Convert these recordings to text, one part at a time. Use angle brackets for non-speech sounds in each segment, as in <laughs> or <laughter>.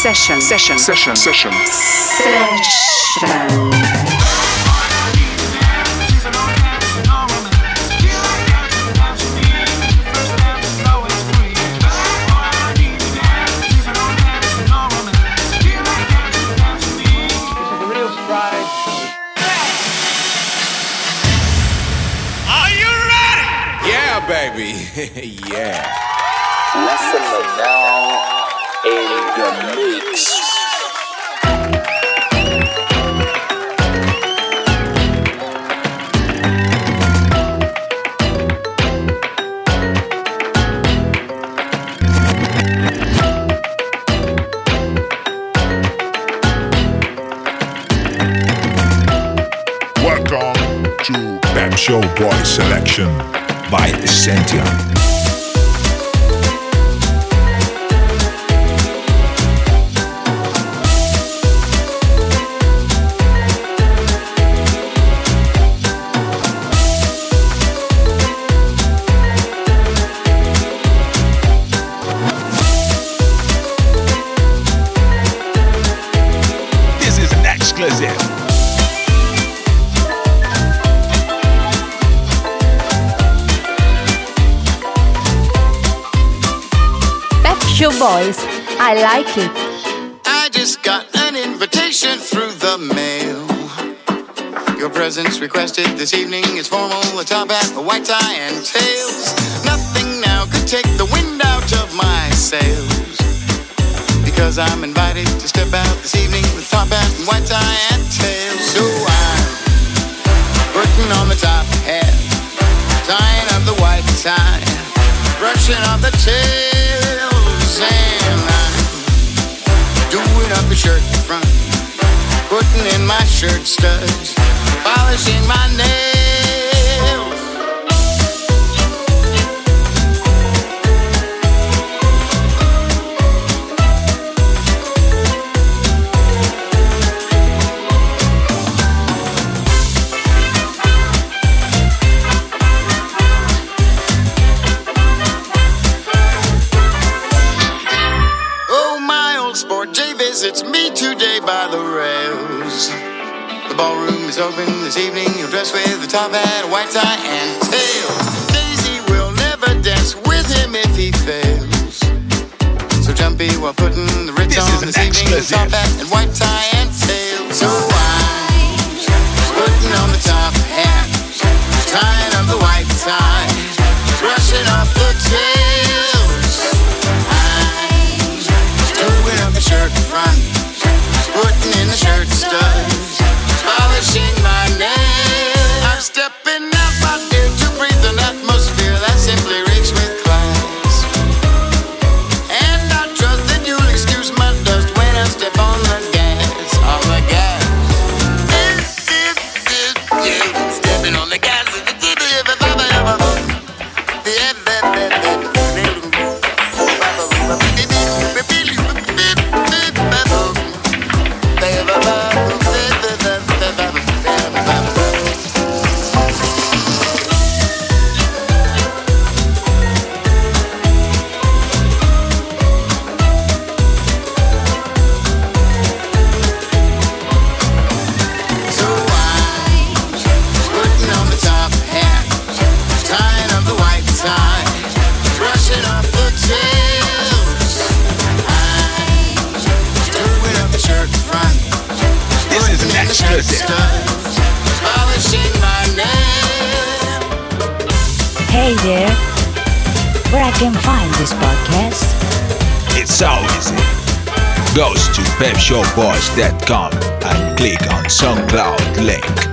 Session. Session, session, session. Session. Are you ready? Yeah, baby. <laughs> yeah. Listen now in the mix. Welcome to Pep Show Boy Selection by Essentia. Boys. I like it. I just got an invitation through the mail. Your presence requested this evening is formal, a top hat, a white tie, and tails. Nothing now could take the wind out of my sails. Because I'm invited to step out this evening with top hat and white tie and tails. So I'm putting on the top hat, tying up the white tie, brushing off the tails, and I'm doing up the shirt front, putting in my shirt studs, polishing my nails. Is open this evening. He'll dress with a top hat, a white tie, and tails. Daisy will never dance with him if he fails. So jumpy while putting the ritz This on this evening. with top hat and white tie and tails. So I'm putting on the top hat, tying to and click on SoundCloud link.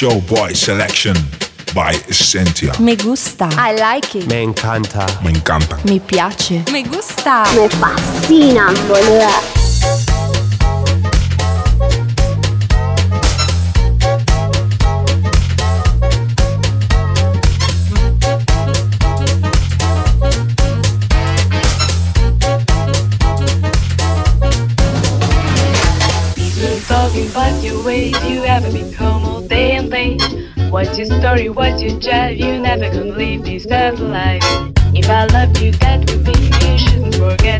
Showboy Selection by Essentia. Me gusta. I like it. Me encanta. Me encanta. Mi piace. Me gusta. Me fascina. Boluda. Talking, but your ways you haven't become. your story? What's your job? You never can leave this tough life. If I loved you, that would be you shouldn't forget.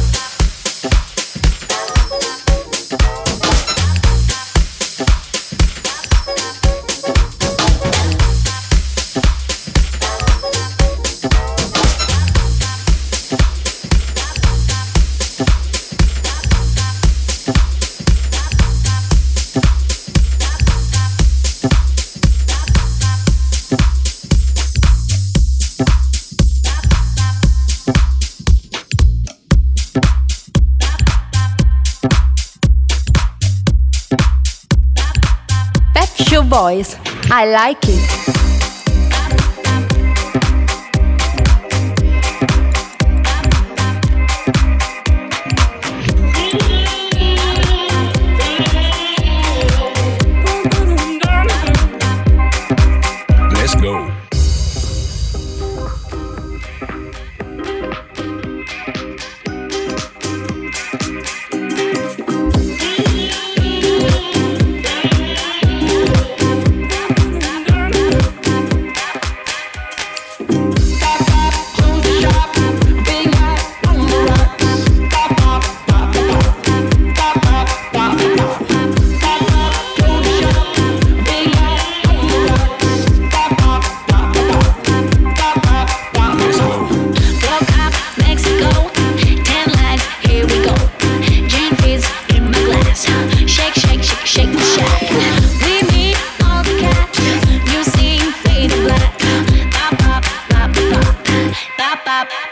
I like it.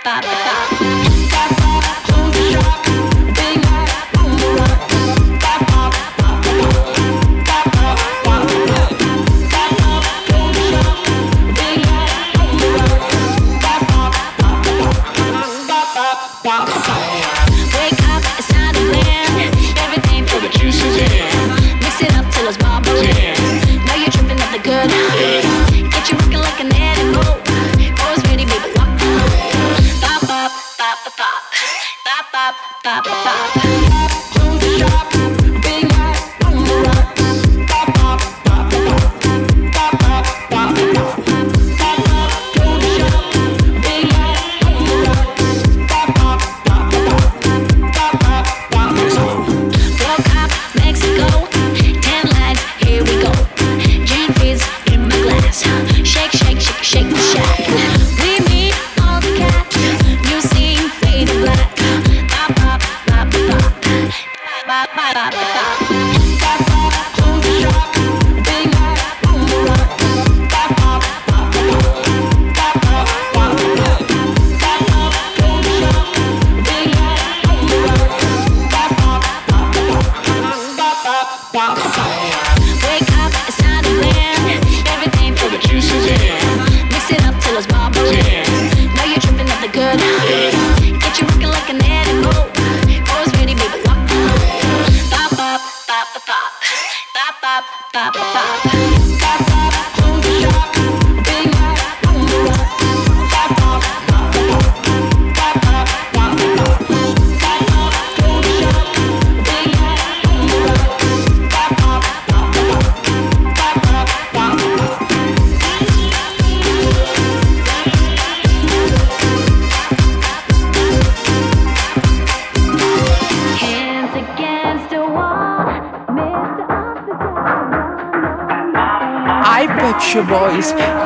Tapi.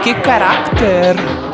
que caráter!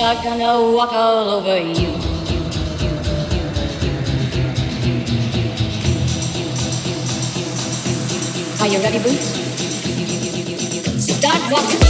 are gonna walk all over you. Are you ready, Boots? Start walking.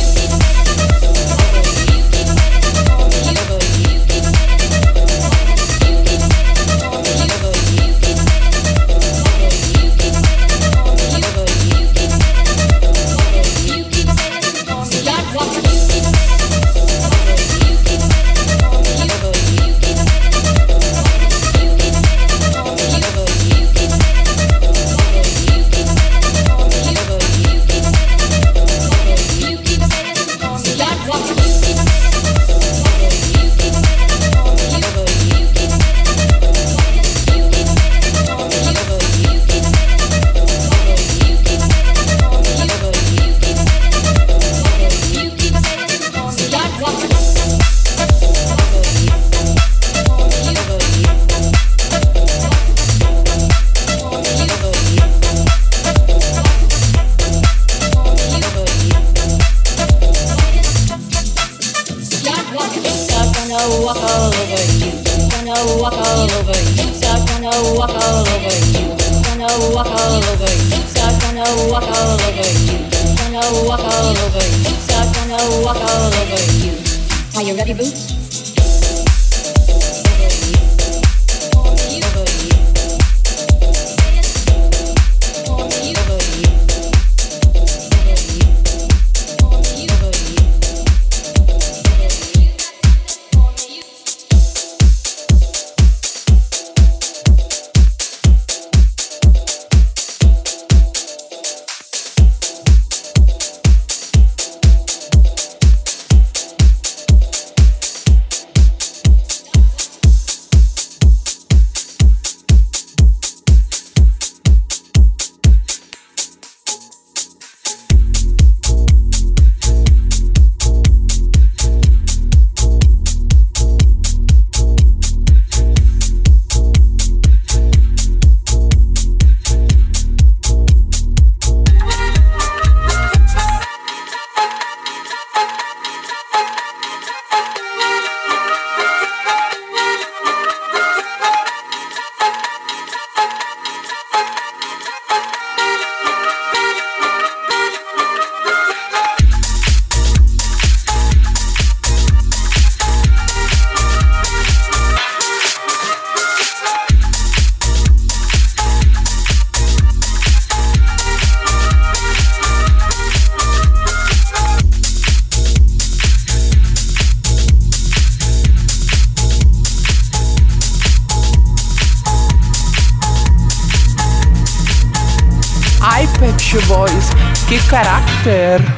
Character.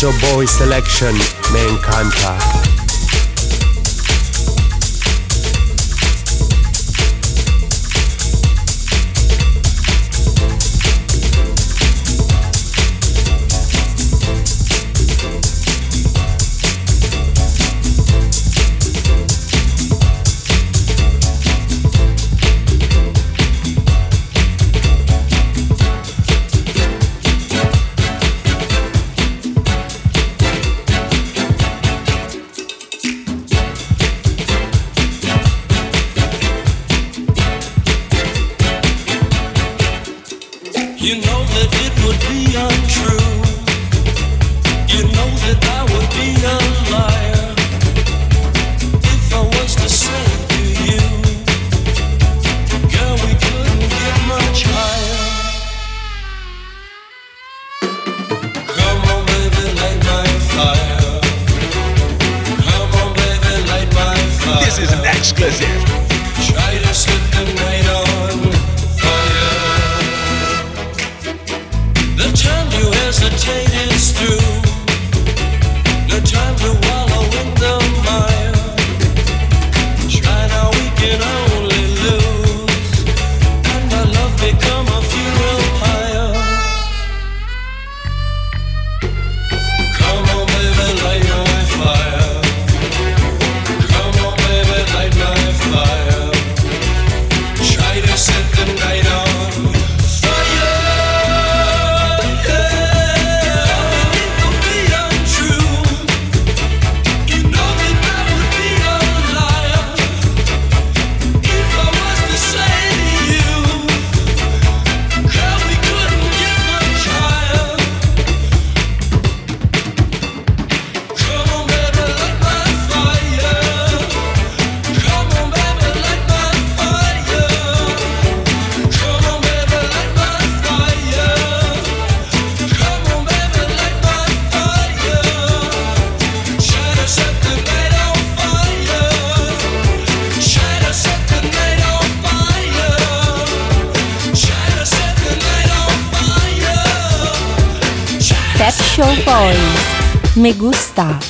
Pet Shop Selection me encanta. 있다.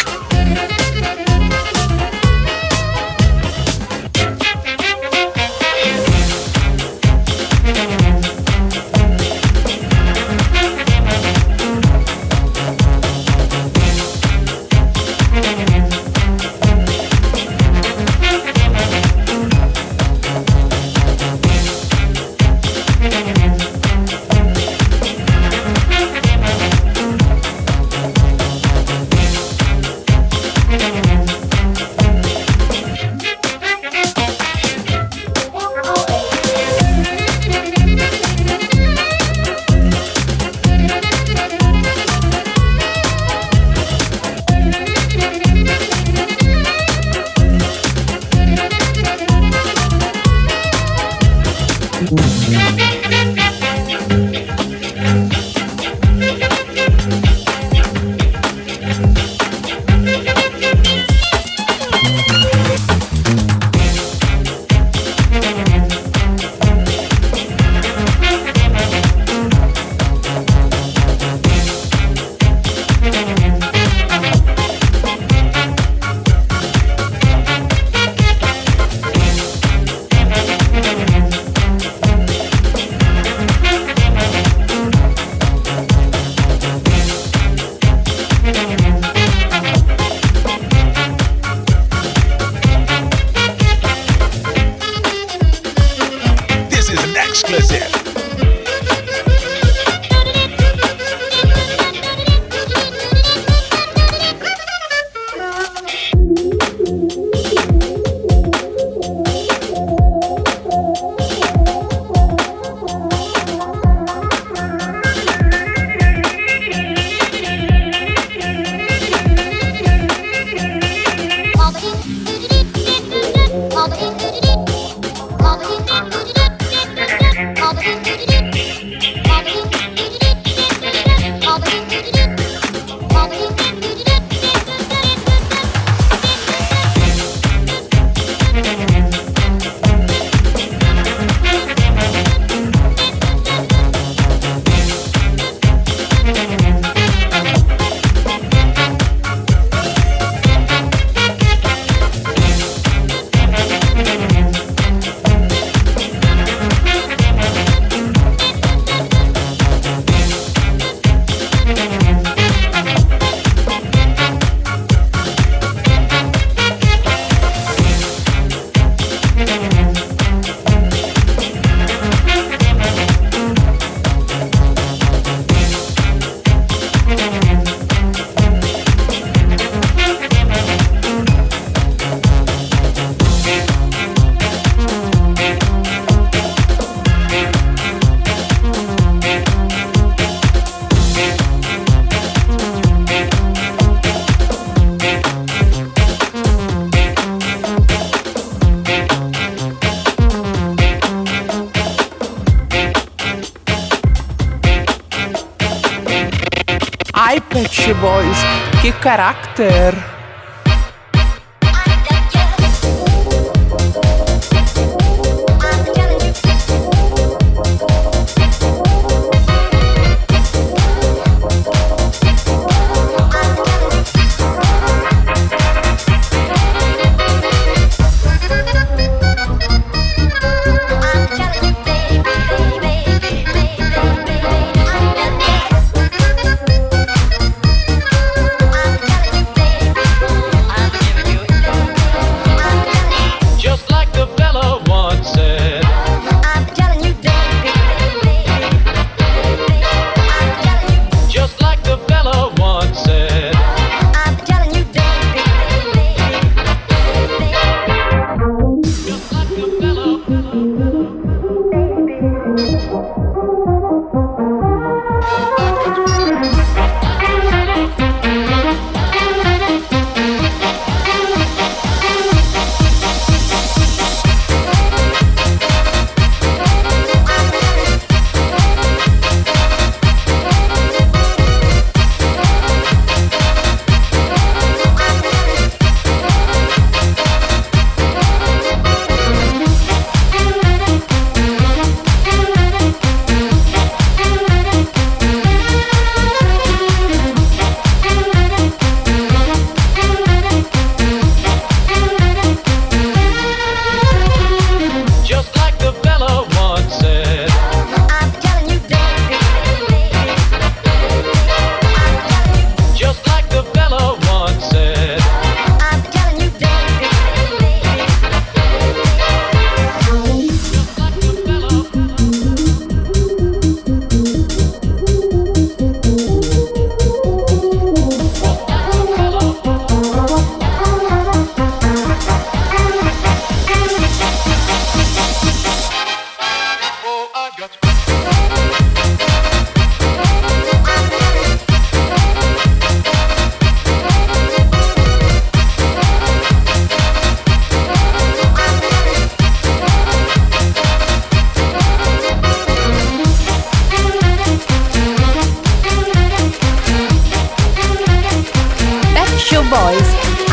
caracter.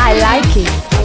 I like it.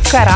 que ficará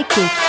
like it.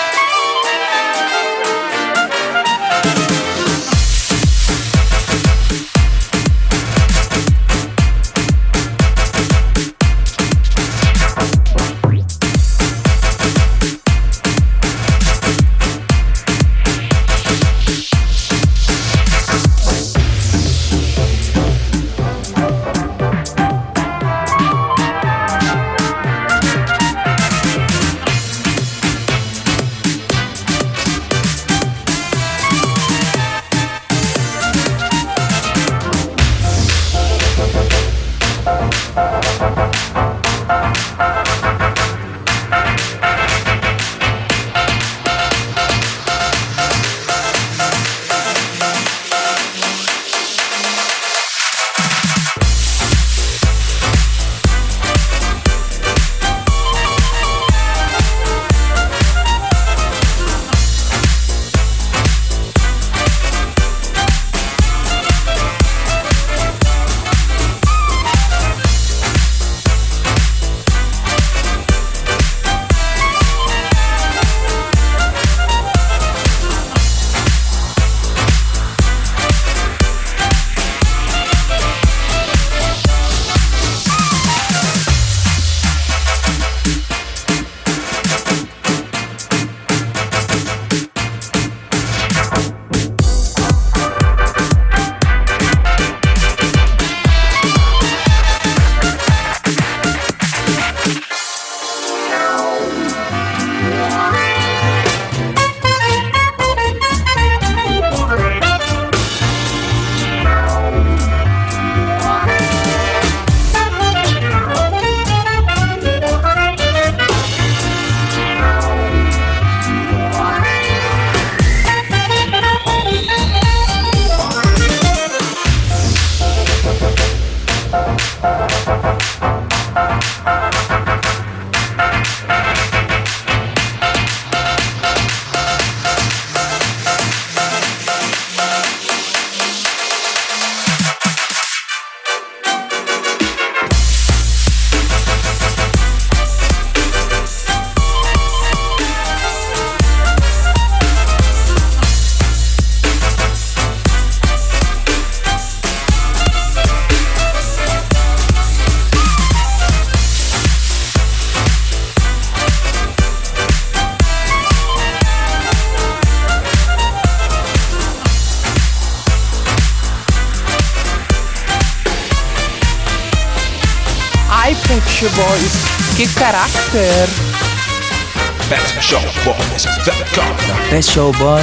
Best Showboy.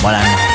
Voilà.